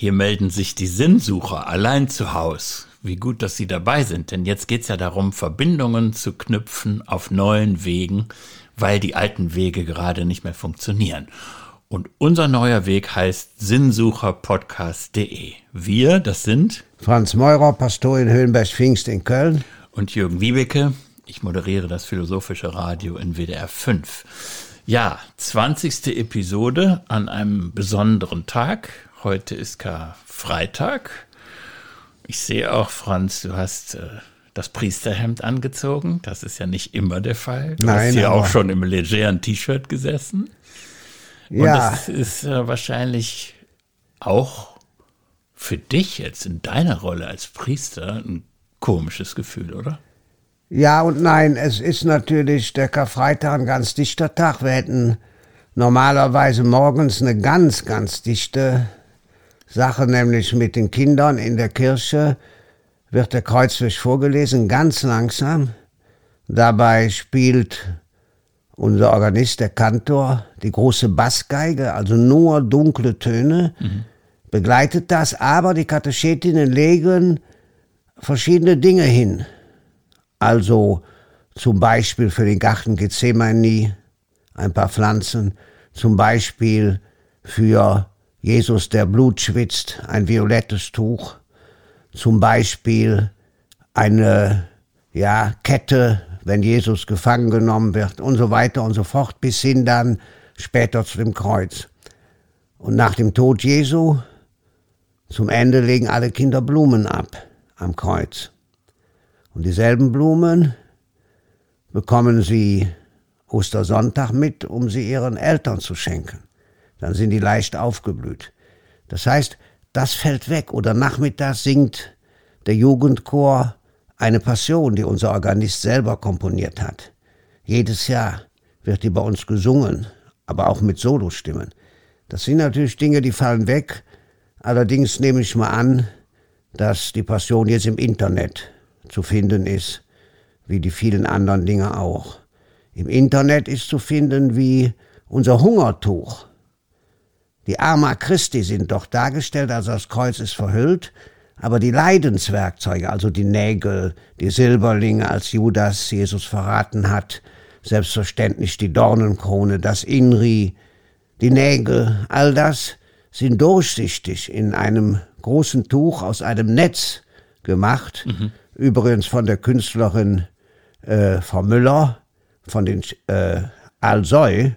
Hier melden sich die Sinnsucher allein zu Haus. Wie gut, dass Sie dabei sind, denn jetzt geht's ja darum, Verbindungen zu knüpfen auf neuen Wegen, weil die alten Wege gerade nicht mehr funktionieren. Und unser neuer Weg heißt sinnsucherpodcast.de. Wir, das sind Franz Meurer, Pastor in Höhenberg-Pfingst in Köln. Und Jürgen Wiebeke. Ich moderiere das Philosophische Radio in WDR 5. Ja, 20. Episode an einem besonderen Tag. Heute ist Karfreitag. Ich sehe auch, Franz, du hast äh, das Priesterhemd angezogen. Das ist ja nicht immer der Fall. Du Nein, hast hier aber- auch schon im legeren T-Shirt gesessen. Und Ja. das ist äh, wahrscheinlich auch für dich jetzt in deiner Rolle als Priester ein komisches Gefühl, oder? Ja und nein, es ist natürlich der Karfreitag ein ganz dichter Tag. Wir hätten normalerweise morgens eine ganz, ganz dichte Sache, nämlich mit den Kindern in der Kirche wird der Kreuzweg vorgelesen, ganz langsam. Dabei spielt unser Organist, der Kantor, die große Bassgeige, also nur dunkle Töne, begleitet das, aber die Katechetinnen legen verschiedene Dinge hin. Also zum Beispiel für den Garten Gethsemane ein paar Pflanzen, zum Beispiel für Jesus, der Blut schwitzt, ein violettes Tuch, zum Beispiel eine ja, Kette, wenn Jesus gefangen genommen wird und so weiter und so fort, bis hin dann später zu dem Kreuz. Und nach dem Tod Jesu, zum Ende legen alle Kinder Blumen ab am Kreuz. Und dieselben Blumen bekommen sie Ostersonntag mit, um sie ihren Eltern zu schenken. Dann sind die leicht aufgeblüht. Das heißt, das fällt weg. Oder nachmittags singt der Jugendchor eine Passion, die unser Organist selber komponiert hat. Jedes Jahr wird die bei uns gesungen, aber auch mit Solostimmen. Das sind natürlich Dinge, die fallen weg. Allerdings nehme ich mal an, dass die Passion jetzt im Internet zu finden ist, wie die vielen anderen Dinge auch. Im Internet ist zu finden wie unser Hungertuch. Die Arma Christi sind doch dargestellt, also das Kreuz ist verhüllt, aber die Leidenswerkzeuge, also die Nägel, die Silberlinge, als Judas Jesus verraten hat, selbstverständlich die Dornenkrone, das Inri, die Nägel, all das sind durchsichtig in einem großen Tuch aus einem Netz gemacht, übrigens von der Künstlerin äh, Frau Müller, von den äh, Alsoy,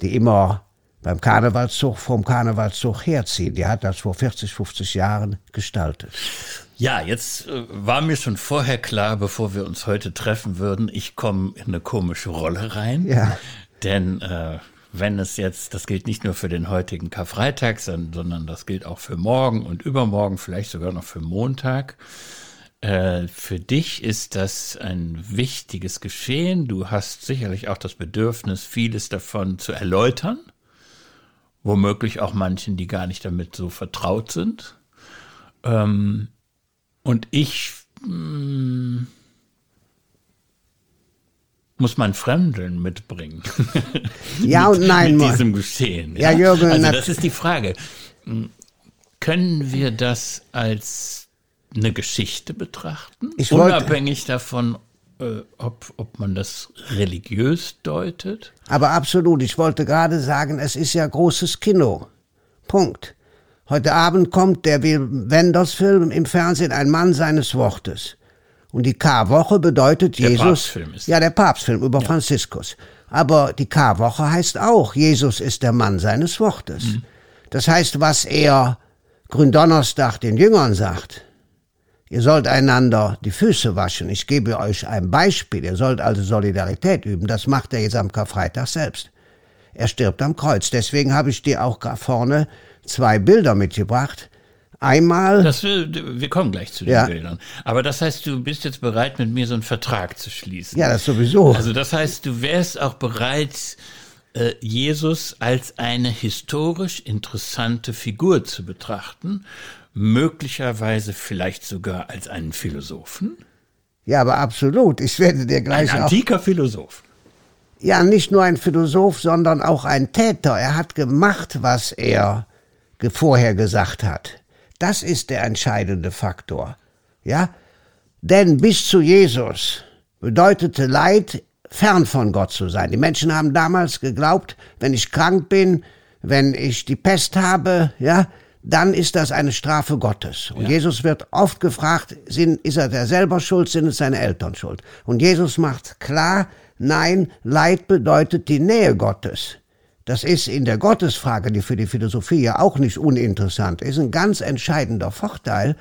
die immer beim Karnevalszug vom Karnevalszug herziehen. Die hat das vor 40, 50 Jahren gestaltet. Ja, jetzt äh, war mir schon vorher klar, bevor wir uns heute treffen würden, ich komme in eine komische Rolle rein. Ja. Denn äh, wenn es jetzt, das gilt nicht nur für den heutigen Karfreitag, sondern, sondern das gilt auch für morgen und übermorgen, vielleicht sogar noch für Montag. Äh, für dich ist das ein wichtiges Geschehen. Du hast sicherlich auch das Bedürfnis, vieles davon zu erläutern. Womöglich auch manchen, die gar nicht damit so vertraut sind. Ähm, und ich mm, muss mein Fremdeln mitbringen. Ja mit, und nein, Mit diesem Geschehen. Ja, Jürgen, Also das ist die Frage. Hm, Können wir das als eine Geschichte betrachten? Ich Unabhängig davon, äh, ob, ob man das religiös deutet? Aber absolut, ich wollte gerade sagen, es ist ja großes Kino. Punkt. Heute Abend kommt der Wenders-Film im Fernsehen, ein Mann seines Wortes. Und die K-Woche bedeutet Der Jesus. Papstfilm ist- Ja, der Papstfilm über Franziskus. Aber die K-Woche heißt auch, Jesus ist der Mann seines Wortes. Mhm. Das heißt, was er Gründonnerstag den Jüngern sagt, Ihr sollt einander die Füße waschen. Ich gebe euch ein Beispiel. Ihr sollt also Solidarität üben. Das macht er jetzt am Karfreitag selbst. Er stirbt am Kreuz. Deswegen habe ich dir auch vorne zwei Bilder mitgebracht. Einmal, Das, wir, wir kommen gleich zu den Ja. Bildern. Aber das heißt, du bist jetzt bereit, mit mir so einen Vertrag zu schließen. ja, das sowieso. Also das heißt, du wärst auch bereit, äh, Jesus als eine historisch interessante Figur zu betrachten, möglicherweise vielleicht sogar als einen Philosophen, Ja, aber absolut. Ich werde dir ein gleich auch. antiker Philosoph. Ja, nicht nur ein Philosoph, sondern auch ein Täter. Er hat gemacht, was er vorher gesagt hat. Das ist der entscheidende Faktor. Ja? Denn bis zu Jesus bedeutete Leid, fern von Gott zu sein. Die Menschen haben damals geglaubt, wenn ich krank bin, wenn ich die Pest habe, ja, dann ist das eine Strafe Gottes. Und ja. Jesus wird oft gefragt, sind, ist er der selber schuld, sind es seine Eltern schuld? Und Jesus macht klar, nein, Leid bedeutet die Nähe Gottes. Das ist in der Gottesfrage, die für die Philosophie ja auch nicht uninteressant ist, ein ganz entscheidender Vorteil,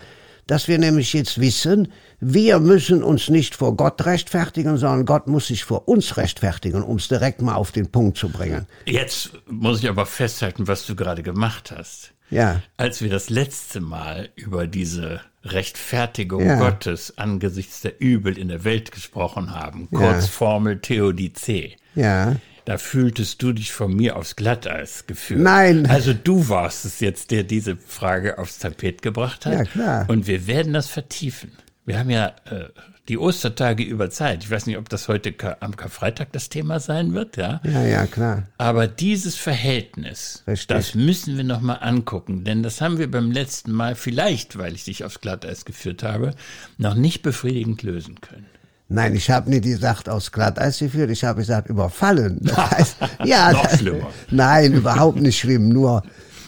dass wir nämlich jetzt wissen, wir müssen uns nicht vor Gott rechtfertigen, sondern Gott muss sich vor uns rechtfertigen, um es direkt mal auf den Punkt zu bringen. Jetzt muss ich aber festhalten, was du gerade gemacht hast. Ja. Als wir das letzte Mal über diese Rechtfertigung ja. Gottes angesichts der Übel in der Welt gesprochen haben, Kurzformel ja. Theodizee. Ja. Da fühltest du dich von mir aufs Glatteis geführt. Nein. Also du warst es jetzt, der diese Frage aufs Tapet gebracht hat. Ja, klar. Und wir werden das vertiefen. Wir haben ja äh, die Ostertage über Zeit. Ich weiß nicht, ob das heute am Karfreitag das Thema sein wird, ja? Ja, ja, klar. Aber dieses Verhältnis, Richtig. das müssen wir nochmal angucken, denn das haben wir beim letzten Mal vielleicht, weil ich dich aufs Glatteis geführt habe, noch nicht befriedigend lösen können. Nein, ich habe nicht gesagt aus Glatteis geführt, ich habe gesagt überfallen. Das heißt, ja, Noch schlimmer. Nein, überhaupt nicht schlimm, nur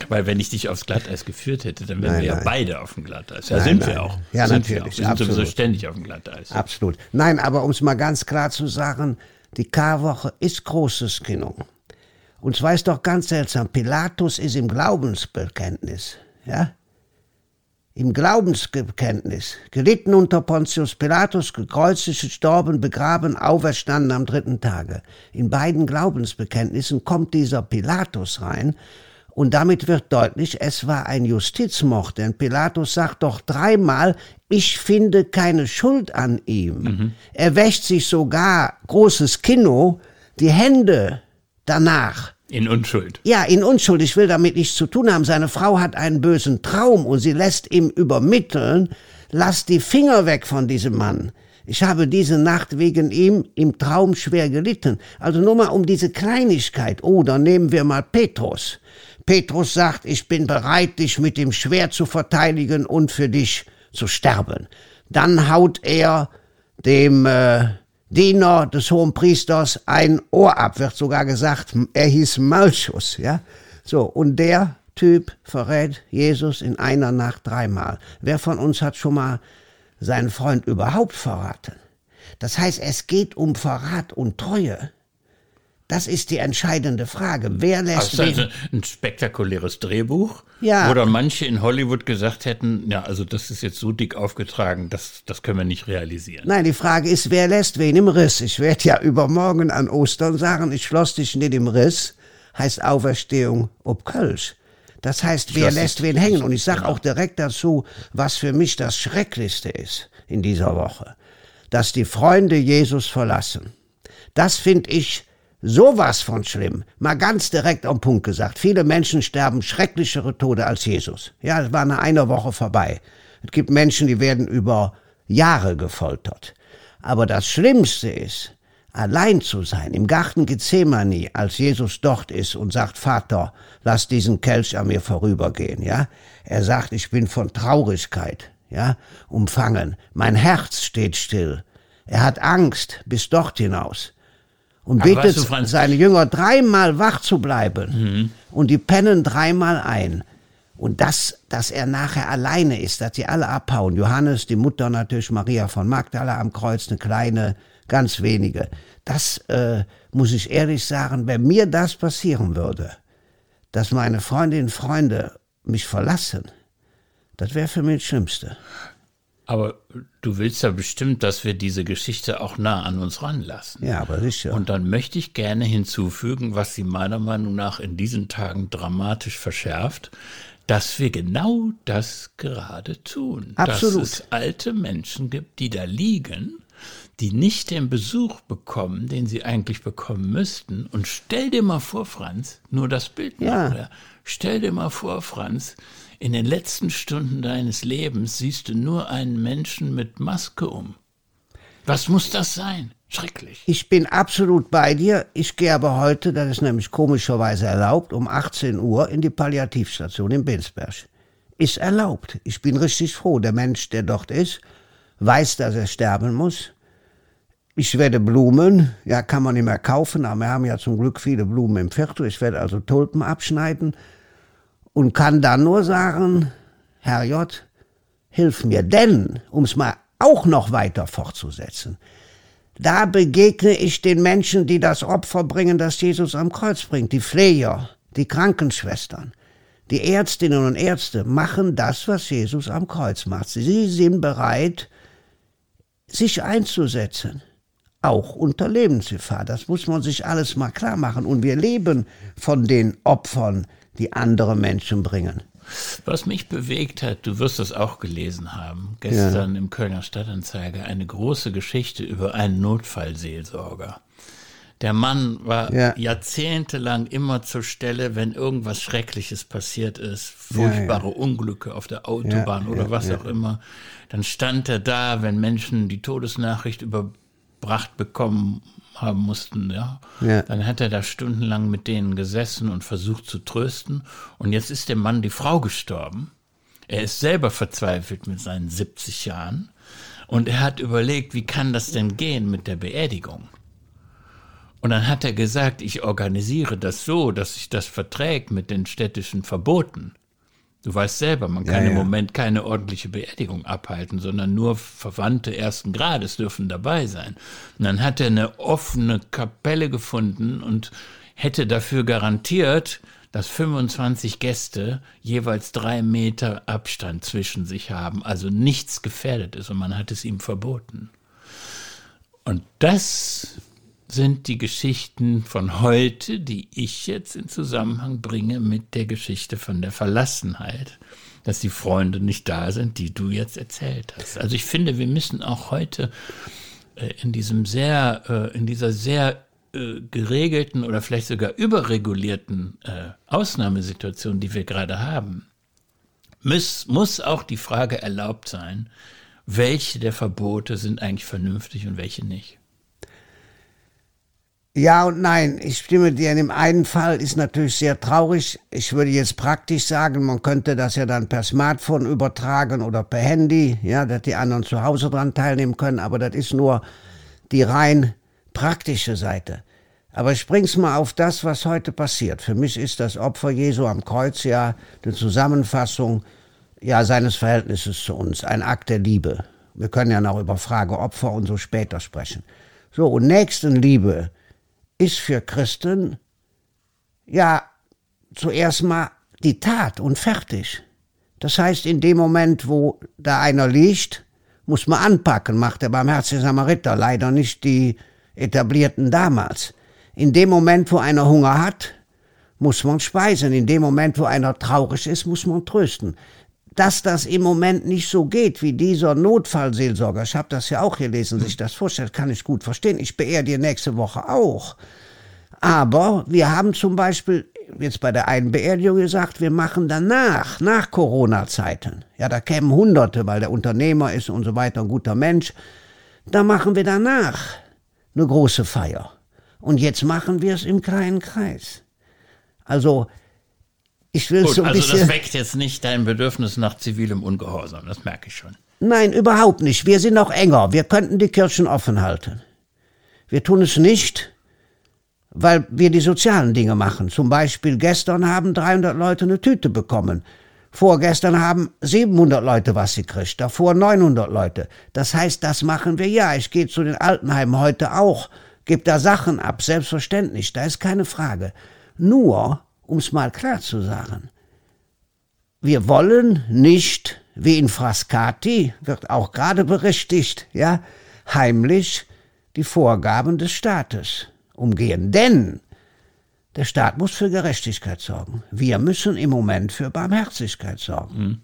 weil wenn ich dich aufs Glatteis geführt hätte, dann wären nein, wir nein. ja beide auf dem Glatteis. Ja, nein, sind wir auch. Ja, sind natürlich. Wir, auch. wir sind sowieso ständig auf dem Glatteis. Absolut. Nein, aber um es mal ganz klar zu sagen, die Karwoche ist großes Kino. Und zwar ist doch ganz seltsam, Pilatus ist im Glaubensbekenntnis. Ja? im Glaubensbekenntnis, gelitten unter Pontius Pilatus, gekreuzigt, gestorben, begraben, auferstanden am dritten Tage. In beiden Glaubensbekenntnissen kommt dieser Pilatus rein und damit wird deutlich, es war ein Justizmord, denn Pilatus sagt doch dreimal, ich finde keine Schuld an ihm. Mhm. Er wäscht sich sogar, großes Kino, die Hände danach. In Unschuld. Ja, in Unschuld. Ich will damit nichts zu tun haben. Seine Frau hat einen bösen Traum und sie lässt ihm übermitteln, lass die Finger weg von diesem Mann. Ich habe diese Nacht wegen ihm im Traum schwer gelitten. Also nur mal um diese Kleinigkeit. Oder nehmen wir mal Petrus. Petrus sagt, ich bin bereit, dich mit dem Schwert zu verteidigen und für dich zu sterben. Dann haut er dem äh, Diener des hohen Priesters ein Ohr ab, wird sogar gesagt, er hieß Malchus, ja. So, und der Typ verrät Jesus in einer Nacht dreimal. Wer von uns hat schon mal seinen Freund überhaupt verraten? Das heißt, es geht um Verrat und Treue. Das ist die entscheidende Frage. Wer lässt also also ein spektakuläres Drehbuch, ja. wo dann manche in Hollywood gesagt hätten, ja, also das ist jetzt so dick aufgetragen, das, das können wir nicht realisieren. Nein, die Frage ist, wer lässt wen im Riss? Ich werde ja übermorgen an Ostern sagen, ich schloss dich nicht im Riss, heißt Auferstehung ob Kölsch. Das heißt, wer lässt wen hängen? Und ich sage genau. auch direkt dazu, was für mich das Schrecklichste ist in dieser Woche, dass die Freunde Jesus verlassen. Das finde ich Sowas von schlimm. Mal ganz direkt am Punkt gesagt. Viele Menschen sterben schrecklichere Tode als Jesus. Ja, es war nach einer Woche vorbei. Es gibt Menschen, die werden über Jahre gefoltert. Aber das Schlimmste ist, allein zu sein, im Garten Gethsemane, als Jesus dort ist und sagt, Vater, lass diesen Kelch an mir vorübergehen, ja. Er sagt, ich bin von Traurigkeit, ja, umfangen. Mein Herz steht still. Er hat Angst bis dort hinaus und Aber betet weißt du, seine Jünger dreimal wach zu bleiben mhm. und die pennen dreimal ein. Und das, dass er nachher alleine ist, dass sie alle abhauen. Johannes, die Mutter natürlich, Maria von Magdala am Kreuz, eine kleine, ganz wenige. Das äh, muss ich ehrlich sagen, wenn mir das passieren würde, dass meine Freundinnen und Freunde mich verlassen, das wäre für mich das Schlimmste. Aber du willst ja bestimmt, dass wir diese Geschichte auch nah an uns ranlassen. Ja, aber sicher. Und dann möchte ich gerne hinzufügen, was sie meiner Meinung nach in diesen Tagen dramatisch verschärft, dass wir genau das gerade tun. Absolut. Dass es alte Menschen gibt, die da liegen, die nicht den Besuch bekommen, den sie eigentlich bekommen müssten. Und stell dir mal vor, Franz, nur das Bild ja. Nachher, stell dir mal vor, Franz, in den letzten Stunden deines Lebens siehst du nur einen Menschen mit Maske um. Was muss das sein? Schrecklich. Ich bin absolut bei dir. Ich gehe aber heute, das ist nämlich komischerweise erlaubt, um 18 Uhr in die Palliativstation in Binsberg. ist erlaubt. Ich bin richtig froh. Der Mensch, der dort ist, weiß, dass er sterben muss. Ich werde Blumen, ja, kann man nicht mehr kaufen, aber wir haben ja zum Glück viele Blumen im Viertel. Ich werde also Tulpen abschneiden und kann dann nur sagen, Herr J., hilf mir. Denn, um es mal auch noch weiter fortzusetzen, da begegne ich den Menschen, die das Opfer bringen, das Jesus am Kreuz bringt, die Pfleger, die Krankenschwestern. Die Ärztinnen und Ärzte machen das, was Jesus am Kreuz macht. Sie sind bereit, sich einzusetzen, auch unter Lebensgefahr. Das muss man sich alles mal klar machen. Und wir leben von den Opfern, die andere Menschen bringen. Was mich bewegt hat, du wirst das auch gelesen haben, gestern ja. im Kölner Stadtanzeiger, eine große Geschichte über einen Notfallseelsorger. Der Mann war ja. jahrzehntelang immer zur Stelle, wenn irgendwas Schreckliches passiert ist, furchtbare ja. Unglücke auf der Autobahn oder was auch immer. Dann stand er da, wenn Menschen die Todesnachricht überbracht bekommen haben mussten, ja. Dann hat er da stundenlang mit denen gesessen und versucht zu trösten. Und jetzt ist dem Mann die Frau gestorben. Er ist selber verzweifelt mit seinen 70 Jahren. Und er hat überlegt, wie kann das denn gehen mit der Beerdigung? Und dann hat er gesagt, ich organisiere das so, dass sich das verträgt mit den städtischen Verboten. Du weißt selber, man kann ja, ja. im Moment keine ordentliche Beerdigung abhalten, sondern nur Verwandte ersten Grades dürfen dabei sein. Und dann hat er eine offene Kapelle gefunden und hätte dafür garantiert, dass 25 Gäste jeweils drei Meter Abstand zwischen sich haben, also nichts gefährdet ist und man hat es ihm verboten. Und das sind die Geschichten von heute, die ich jetzt in Zusammenhang bringe mit der Geschichte von der Verlassenheit, dass die Freunde nicht da sind, die du jetzt erzählt hast. Also ich finde, wir müssen auch heute äh, in diesem sehr, äh, in dieser sehr äh, geregelten oder vielleicht sogar überregulierten Ausnahmesituation, die wir gerade haben, muss, muss auch die Frage erlaubt sein, welche der Verbote sind eigentlich vernünftig und welche nicht. Ja und nein. Ich stimme dir. In dem einen Fall ist natürlich sehr traurig. Ich würde jetzt praktisch sagen, man könnte das ja dann per Smartphone übertragen oder per Handy, ja, dass die anderen zu Hause dran teilnehmen können. Aber das ist nur die rein praktische Seite. Aber ich bring's mal auf das, was heute passiert. Für mich ist das Opfer Jesu am Kreuz ja eine Zusammenfassung ja seines Verhältnisses zu uns, ein Akt der Liebe. Wir können ja noch über Frage Opfer und so später sprechen. So, und Nächstenliebe ist für Christen ja zuerst mal die Tat und fertig. Das heißt, in dem Moment, wo da einer liegt, muss man anpacken, macht der barmherzige Samariter, leider nicht die etablierten damals. In dem Moment, wo einer Hunger hat, muss man speisen. In dem Moment, wo einer traurig ist, muss man trösten dass das im Moment nicht so geht wie dieser Notfallseelsorger. Ich habe das ja auch gelesen, sich das vorstellt, kann ich gut verstehen. Ich beerdige nächste Woche auch. Aber wir haben zum Beispiel jetzt bei der einen Beerdigung gesagt, wir machen danach, nach Corona-Zeiten. Ja, da kämen Hunderte, weil der Unternehmer ist und so weiter, ein guter Mensch. Da machen wir danach eine große Feier. Und jetzt machen wir es im kleinen Kreis. Also, ich will Gut, so ein also bisschen. das weckt jetzt nicht dein Bedürfnis nach zivilem Ungehorsam, das merke ich schon. Nein, überhaupt nicht. Wir sind noch enger. Wir könnten die Kirchen offen halten. Wir tun es nicht, weil wir die sozialen Dinge machen. Zum Beispiel gestern haben 300 Leute eine Tüte bekommen. Vorgestern haben 700 Leute was gekriegt, davor 900 Leute. Das heißt, das machen wir ja. Ich gehe zu den Altenheimen heute auch, gebe da Sachen ab, selbstverständlich, da ist keine Frage. Nur um es mal klar zu sagen. Wir wollen nicht, wie in Frascati, wird auch gerade berichtigt, ja, heimlich die Vorgaben des Staates umgehen. Denn der Staat muss für Gerechtigkeit sorgen. Wir müssen im Moment für Barmherzigkeit sorgen.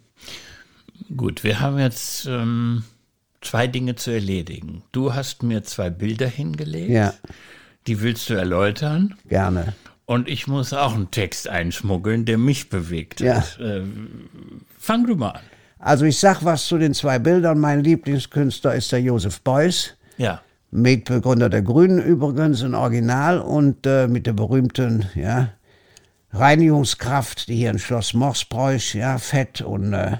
Mhm. Gut, wir haben jetzt ähm, zwei Dinge zu erledigen. Du hast mir zwei Bilder hingelegt. Ja. Die willst du erläutern? Gerne. Und ich muss auch einen Text einschmuggeln, der mich bewegt ja. hat. Äh, fang du mal an. Also ich sag was zu den zwei Bildern. Mein Lieblingskünstler ist der Josef Beuys. Ja. Mitbegründer der Grünen übrigens, ein Original und äh, mit der berühmten, ja, Reinigungskraft, die hier in Schloss Morsbräuch, ja, Fett und äh,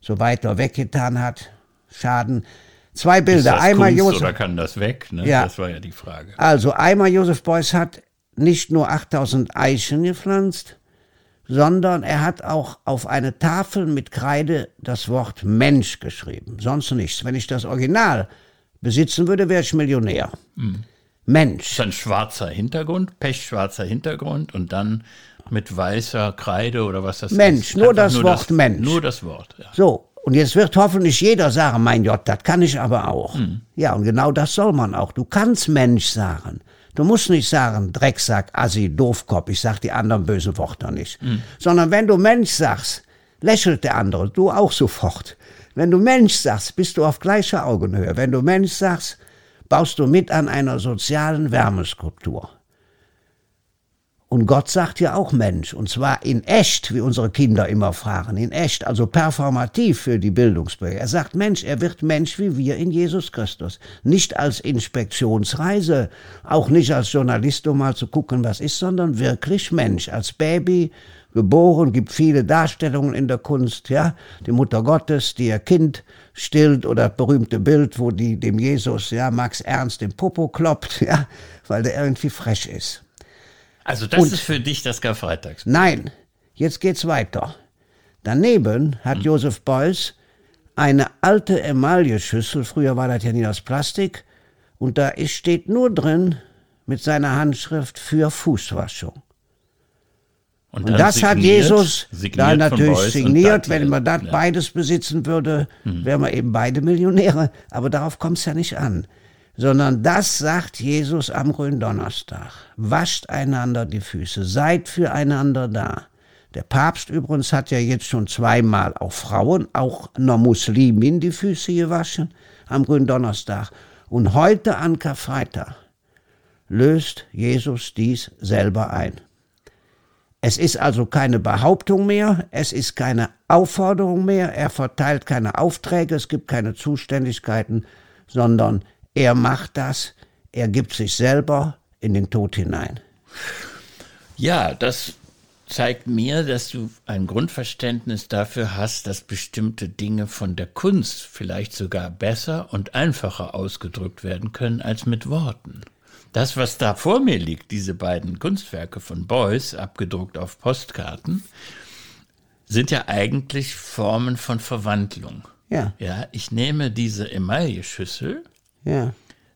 so weiter weggetan hat. Schaden. Zwei Bilder. Ist das einmal Kunst Josef. oder kann das weg? Ne? Ja. Das war ja die Frage. Also einmal Josef Beuys hat nicht nur 8000 Eichen gepflanzt, sondern er hat auch auf eine Tafel mit Kreide das Wort Mensch geschrieben. Sonst nichts. Wenn ich das Original besitzen würde, wäre ich Millionär. Mensch. Das ist ein schwarzer Hintergrund, pechschwarzer Hintergrund und dann mit weißer Kreide oder was das Mensch, ist. nur Einfach das Wort Mensch. Nur das Wort, ja. So, und jetzt wird hoffentlich jeder sagen, mein Gott, das kann ich aber auch. Ja, und genau das soll man auch. Du kannst Mensch sagen. Du musst nicht sagen, Drecksack, Assi, Doofkopf, ich sag die anderen bösen Worte nicht. Sondern wenn du Mensch sagst, lächelt der andere, du auch sofort. Wenn du Mensch sagst, bist du auf gleicher Augenhöhe. Wenn du Mensch sagst, baust du mit an einer sozialen Wärmeskulptur. Und Gott sagt ja auch Mensch, und zwar in echt, wie unsere Kinder immer fragen, in echt, also performativ für die Bildungsbürger. Er sagt Mensch, er wird Mensch wie wir in Jesus Christus. Nicht als Inspektionsreise, auch nicht als Journalist, um mal zu gucken, was ist, sondern wirklich Mensch, als Baby, geboren, gibt viele Darstellungen in der Kunst, ja, die Mutter Gottes, die ihr Kind stillt oder das berühmte Bild, wo die dem Jesus, ja, Max Ernst den Popo kloppt, ja, weil der irgendwie frech ist. Also das Und- ist für dich das Karfreitags. Nein, jetzt geht's weiter. Daneben hat Josef Beuys eine alte Emailleschüssel, früher war das ja nie aus Plastik, und da ist, steht nur drin mit seiner Handschrift für Fußwaschung. Und dann das hat signiert- Jesus signiert da von natürlich und signiert. Wenn man das Ja. beides besitzen würde, wären wir eben beide Millionäre. Aber darauf kommt es ja nicht an. Sondern das sagt Jesus am Gründonnerstag. Wascht einander die Füße, seid füreinander da. Der Papst übrigens hat ja jetzt schon zweimal auch Frauen, auch einer Muslimin die Füße gewaschen am Gründonnerstag. Und heute an Karfreitag löst Jesus dies selber ein. Es ist also keine Behauptung mehr, es ist keine Aufforderung mehr, er verteilt keine Aufträge, es gibt keine Zuständigkeiten, sondern er macht das, er gibt sich selber in den Tod hinein. Ja, das zeigt mir, dass du ein Grundverständnis dafür hast, dass bestimmte Dinge von der Kunst vielleicht sogar besser und einfacher ausgedrückt werden können als mit Worten. Das, was da vor mir liegt, diese beiden Kunstwerke von Beuys, abgedruckt auf Postkarten, sind ja eigentlich Formen von Verwandlung. Ja, Ja, ich nehme diese Emailleschüssel, ja,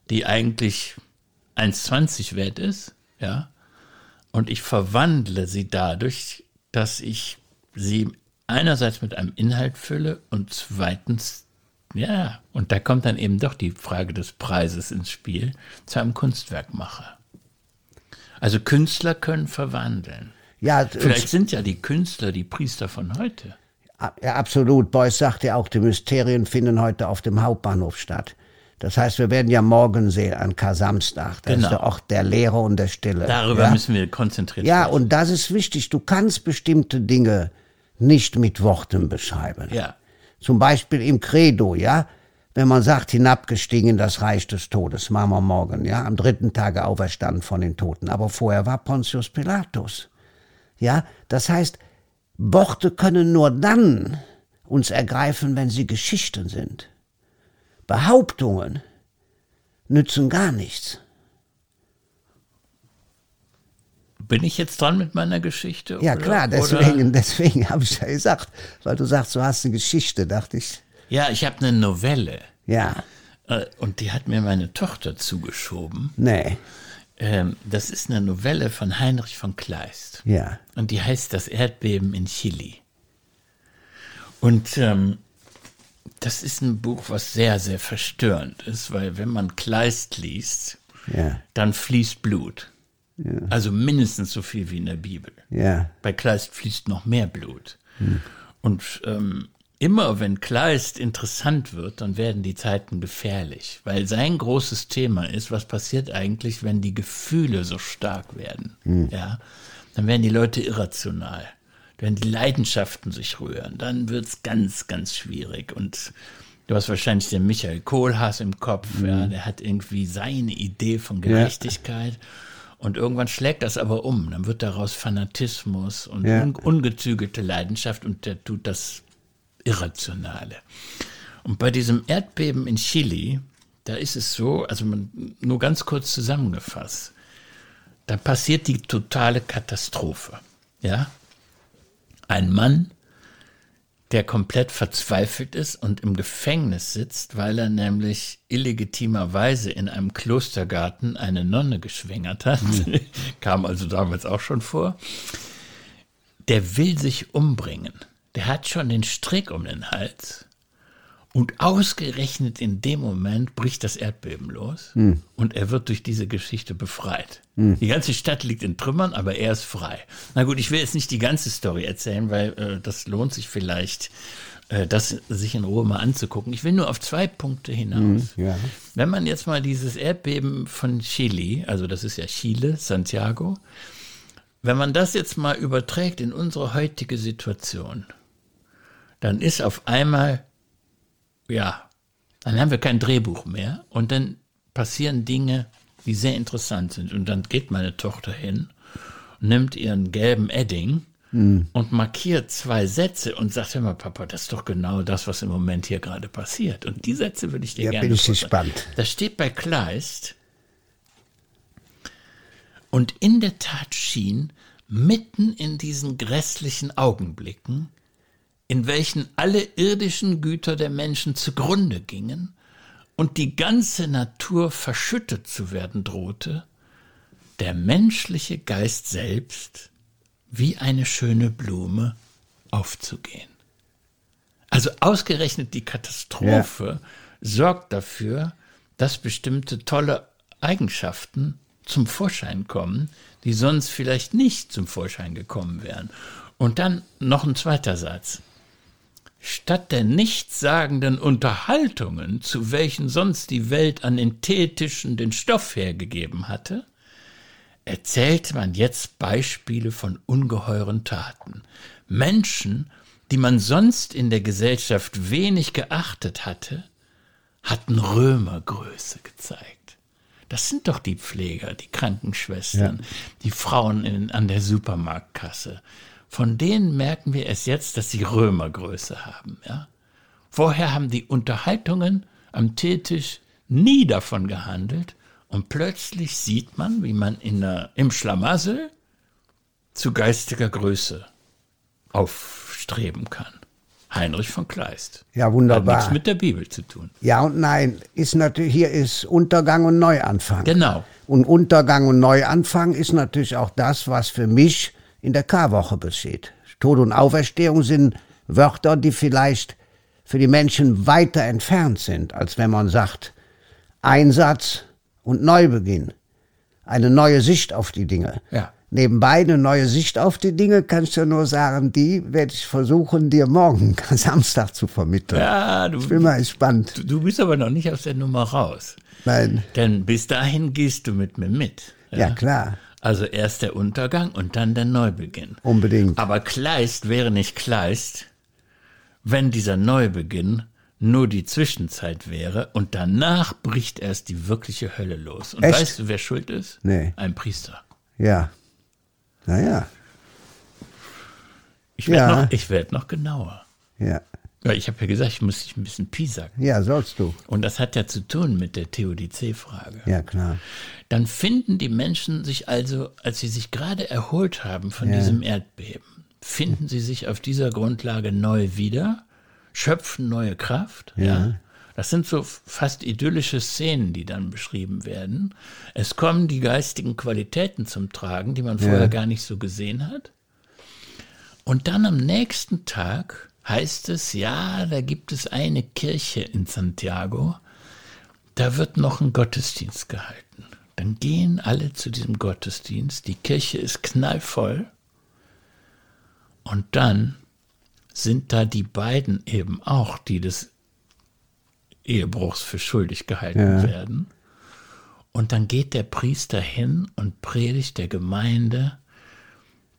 die eigentlich 1,20 wert ist, ja, und ich verwandle sie dadurch, dass ich sie einerseits mit einem Inhalt fülle und zweitens, ja, und da kommt dann eben doch die Frage des Preises ins Spiel, zu einem Kunstwerk mache. Also Künstler können verwandeln. ja, Vielleicht sind ja die Künstler die Priester von heute. ja, absolut. Beuys sagt ja auch, die Mysterien finden heute auf dem Hauptbahnhof statt. Das heißt, wir werden ja morgen sehen, an Kar-Samstag. Das Genau. ist der Ort der Lehre und der Stille. Darüber ja? müssen wir konzentriert Ja, sprechen. und das ist wichtig. Du kannst bestimmte Dinge nicht mit Worten beschreiben. Ja. Zum Beispiel im Credo, ja. Wenn man sagt, hinabgestiegen in das Reich des Todes, machen wir morgen, ja, am dritten Tage auferstanden von den Toten. Aber vorher war Pontius Pilatus. Ja, das heißt, Worte können nur dann uns ergreifen, wenn sie Geschichten sind. Behauptungen nützen gar nichts. Bin ich jetzt dran mit meiner Geschichte? Ja oder- klar, oder- deswegen, deswegen habe ich ja gesagt, weil du sagst, du hast eine Geschichte, dachte ich. Ja, ich habe eine Novelle. Ja, äh, Und die hat mir meine Tochter zugeschoben. nee, Ähm, Das ist eine Novelle von Heinrich von Kleist. ja, Und die heißt Das Erdbeben in Chile. Und ähm, das ist ein Buch, was sehr, sehr verstörend ist, weil wenn man Kleist liest, ja, dann fließt Blut. Also mindestens so viel wie in der Bibel. ja, Bei Kleist fließt noch mehr Blut. Und ähm, immer wenn Kleist interessant wird, dann werden die Zeiten gefährlich, weil sein großes Thema ist, was passiert eigentlich, wenn die Gefühle so stark werden. Ja, dann werden die Leute irrational, wenn die Leidenschaften sich rühren, dann wird's ganz, ganz schwierig. Und du hast wahrscheinlich den Michael Kohlhaas im Kopf, ja, der hat irgendwie seine Idee von Gerechtigkeit. Und irgendwann schlägt das aber um. Dann wird daraus Fanatismus und Ja. un ungezügelte Leidenschaft und der tut das Irrationale. Und bei diesem Erdbeben in Chile, da ist es so, also man, nur ganz kurz zusammengefasst, da passiert die totale Katastrophe. Ja? Ein Mann, der komplett verzweifelt ist und im Gefängnis sitzt, weil er nämlich illegitimerweise in einem Klostergarten eine Nonne geschwängert hat, kam also damals auch schon vor, der will sich umbringen. Der hat schon den Strick um den Hals. Und ausgerechnet in dem Moment bricht das Erdbeben los und er wird durch diese Geschichte befreit. Die ganze Stadt liegt in Trümmern, aber er ist frei. Na gut, ich will jetzt nicht die ganze Story erzählen, weil äh, das lohnt sich vielleicht, äh, das sich in Ruhe mal anzugucken. Ich will nur auf zwei Punkte hinaus. ja. Wenn man jetzt mal dieses Erdbeben von Chile, also das ist ja Chile, Santiago, wenn man das jetzt mal überträgt in unsere heutige Situation, dann ist auf einmal, ja, dann haben wir kein Drehbuch mehr und dann passieren Dinge, die sehr interessant sind. Und dann geht meine Tochter hin, nimmt ihren gelben Edding und markiert zwei Sätze und sagt immer, Papa, das ist doch genau das, was im Moment hier gerade passiert. Und die Sätze würde ich dir Ja, gerne bin ich gespannt. Das steht bei Kleist. Und in der Tat schien, mitten in diesen grässlichen Augenblicken, in welchen alle irdischen Güter der Menschen zugrunde gingen und die ganze Natur verschüttet zu werden drohte, der menschliche Geist selbst wie eine schöne Blume aufzugehen. Also ausgerechnet die Katastrophe sorgt dafür, dass bestimmte tolle Eigenschaften zum Vorschein kommen, die sonst vielleicht nicht zum Vorschein gekommen wären. Und dann noch ein zweiter Satz. Statt der nichtssagenden Unterhaltungen, zu welchen sonst die Welt an den Teetischen den Stoff hergegeben hatte, erzählte man jetzt Beispiele von ungeheuren Taten. Menschen, die man sonst in der Gesellschaft wenig geachtet hatte, hatten Römergröße gezeigt. Das sind doch die Pfleger, die Krankenschwestern, die Frauen in, an der Supermarktkasse. Von denen merken wir es jetzt, dass sie Römergröße haben. Ja? Vorher haben die Unterhaltungen am Teetisch nie davon gehandelt und plötzlich sieht man, wie man in der, im Schlamassel zu geistiger Größe aufstreben kann. Heinrich von Kleist. Ja, Hat wunderbar. nichts mit der Bibel zu tun. Ja und nein, ist natürlich, hier ist Untergang und Neuanfang. Genau. Und Untergang und Neuanfang ist natürlich auch das, was für mich in der Karwoche besteht. Tod und Auferstehung sind Wörter, die vielleicht für die Menschen weiter entfernt sind, als wenn man sagt Einsatz und Neubeginn. Eine neue Sicht auf die Dinge. Ja. Nebenbei eine neue Sicht auf die Dinge, kannst du nur sagen, die werde ich versuchen, dir morgen, Samstag zu vermitteln. Ja, du, Ich bin mal gespannt. du, du bist aber noch nicht aus der Nummer raus. Nein. Denn bis dahin gehst du mit mir mit. Ja, klar. Also erst der Untergang und dann der Neubeginn. Unbedingt. Aber Kleist wäre nicht Kleist, wenn dieser Neubeginn nur die Zwischenzeit wäre und danach bricht erst die wirkliche Hölle los. Und Echt? weißt du, wer schuld ist? Nee. Ein Priester. Ja. Naja, Ich werde Ja. noch, ich werd noch genauer. ja. Ja, ich habe ja gesagt, ich muss dich ein bisschen piesacken. Ja, sollst du. Und das hat ja zu tun mit der Theodizee-Frage. Ja, klar. Dann finden die Menschen sich also, als sie sich gerade erholt haben von Ja. diesem Erdbeben, finden sie sich auf dieser Grundlage neu wieder, schöpfen neue Kraft. Ja. Das sind so fast idyllische Szenen, die dann beschrieben werden. Es kommen die geistigen Qualitäten zum Tragen, die man vorher gar nicht so gesehen hat. Und dann am nächsten Tag heißt es, ja, da gibt es eine Kirche in Santiago, da wird noch ein Gottesdienst gehalten. Dann gehen alle zu diesem Gottesdienst, die Kirche ist knallvoll und dann sind da die beiden eben auch, die des Ehebruchs für schuldig gehalten Ja. werden. Und dann geht der Priester hin und predigt der Gemeinde,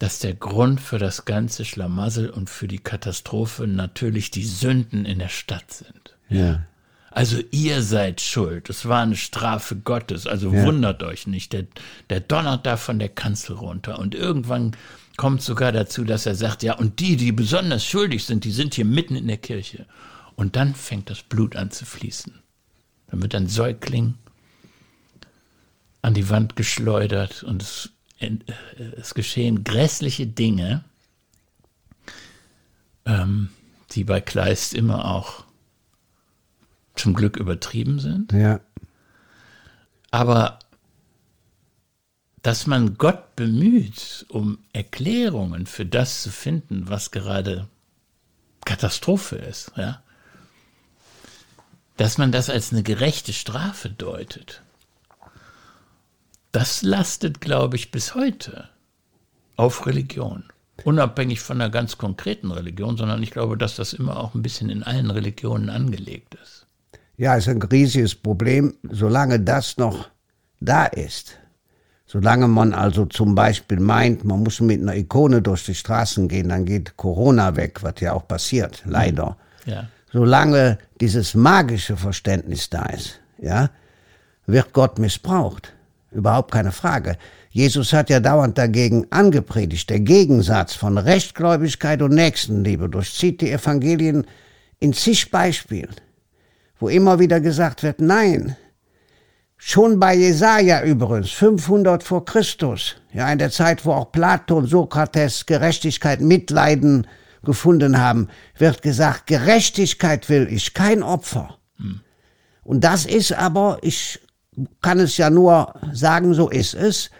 dass der Grund für das ganze Schlamassel und für die Katastrophe natürlich die Sünden in der Stadt sind. Ja. Also ihr seid schuld. Es war eine Strafe Gottes. Also Ja. wundert euch nicht. Der, der donnert da von der Kanzel runter. Und irgendwann kommt sogar dazu, dass er sagt, ja, und die, die besonders schuldig sind, die sind hier mitten in der Kirche. Und dann fängt das Blut an zu fließen. Dann wird ein Säugling an die Wand geschleudert und es, es geschehen grässliche Dinge, ähm, die bei Kleist immer auch zum Glück übertrieben sind. Ja. Aber dass man Gott bemüht, um Erklärungen für das zu finden, was gerade Katastrophe ist, ja, dass man das als eine gerechte Strafe deutet, das lastet, glaube ich, bis heute auf Religion. Unabhängig von einer ganz konkreten Religion, sondern ich glaube, dass das immer auch ein bisschen in allen Religionen angelegt ist. Ja, ist ein riesiges Problem, solange das noch da ist. Solange man also zum Beispiel meint, man muss mit einer Ikone durch die Straßen gehen, dann geht Corona weg, was ja auch passiert, leider. Ja. Solange dieses magische Verständnis da ist, ja, wird Gott missbraucht. Überhaupt keine Frage. Jesus hat ja dauernd dagegen angepredigt. Der Gegensatz von Rechtgläubigkeit und Nächstenliebe durchzieht die Evangelien in zig Beispielen, wo immer wieder gesagt wird, nein, Schon bei Jesaja übrigens, 500 vor Christus, ja, in der Zeit, wo auch Platon, Sokrates Gerechtigkeit, Mitleiden gefunden haben, wird gesagt, Gerechtigkeit will ich, kein Opfer. Und das ist aber, ich kann es ja nur sagen, so ist es,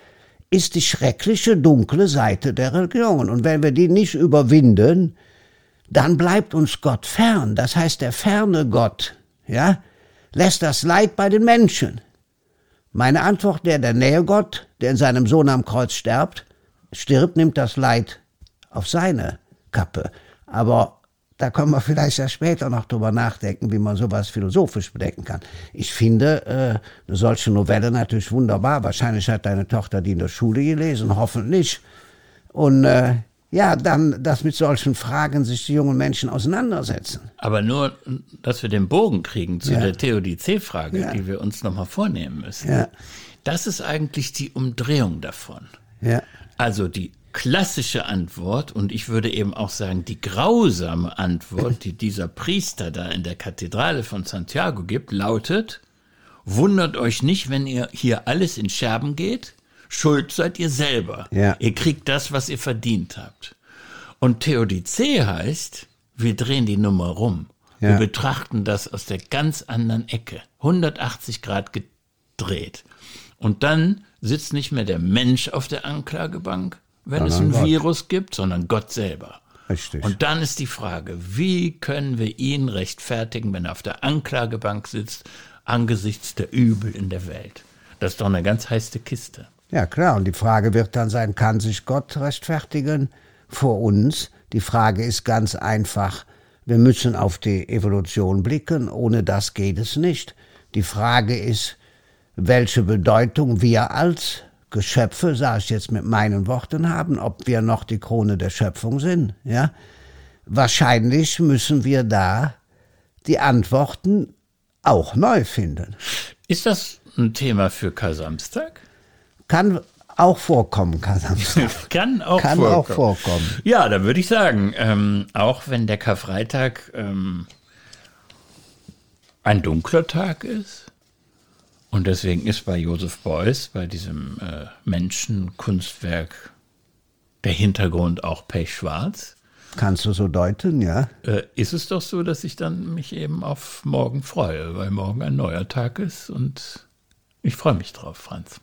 ist die schreckliche, dunkle Seite der Religion. Und wenn wir die nicht überwinden, dann bleibt uns Gott fern. Das heißt, der ferne Gott, ja, lässt das Leid bei den Menschen. Meine Antwort, der der Nähe Gott, der in seinem Sohn am Kreuz stirbt, stirbt, nimmt das Leid auf seine Kappe. Aber da können wir vielleicht ja später noch drüber nachdenken, wie man sowas philosophisch bedenken kann. Ich finde äh, eine solche Novelle natürlich wunderbar. Wahrscheinlich hat deine Tochter die in der Schule gelesen, hoffentlich. Und äh, ja, dann, dass mit solchen Fragen sich die jungen Menschen auseinandersetzen. Aber nur, dass wir den Bogen kriegen zu Ja. der Theodizee-Frage, Ja. die wir uns nochmal vornehmen müssen. Ja. Das ist eigentlich die Umdrehung davon. Ja, Also die klassische Antwort und ich würde eben auch sagen, die grausame Antwort, die dieser Priester da in der Kathedrale von Santiago gibt, lautet, wundert euch nicht, wenn ihr hier alles in Scherben geht, schuld seid ihr selber. Ja. Ihr kriegt das, was ihr verdient habt. Und Theodizee heißt, wir drehen die Nummer rum. Wir Ja. betrachten das aus der ganz anderen Ecke. 180 Grad gedreht. Und dann sitzt nicht mehr der Mensch auf der Anklagebank, wenn es ein Gott. Virus gibt, sondern Gott selber. richtig. Und dann ist die Frage, wie können wir ihn rechtfertigen, wenn er auf der Anklagebank sitzt, angesichts der Übel in der Welt? Das ist doch eine ganz heiße Kiste. Ja, klar. Und die Frage wird dann sein, kann sich Gott rechtfertigen vor uns? Die Frage ist ganz einfach. Wir müssen auf die Evolution blicken. Ohne das geht es nicht. Die Frage ist, welche Bedeutung wir als Geschöpfe, sage ich jetzt mit meinen Worten, haben, ob wir noch die Krone der Schöpfung sind. Ja? Wahrscheinlich müssen wir da die Antworten auch neu finden. Ist das ein Thema für Kar-Samstag? Kann auch vorkommen, kann Samstag. Kann auch Kann vorkommen. auch vorkommen. Ja, da würde ich sagen, ähm, auch wenn der Karfreitag ähm, ein dunkler Tag ist, und deswegen ist bei Joseph Beuys, bei diesem äh, Menschenkunstwerk, der Hintergrund auch pechschwarz, Kannst du so deuten, ja? äh, ist es doch so, dass ich dann mich eben auf morgen freue, weil morgen ein neuer Tag ist und ich freue mich drauf, Franz.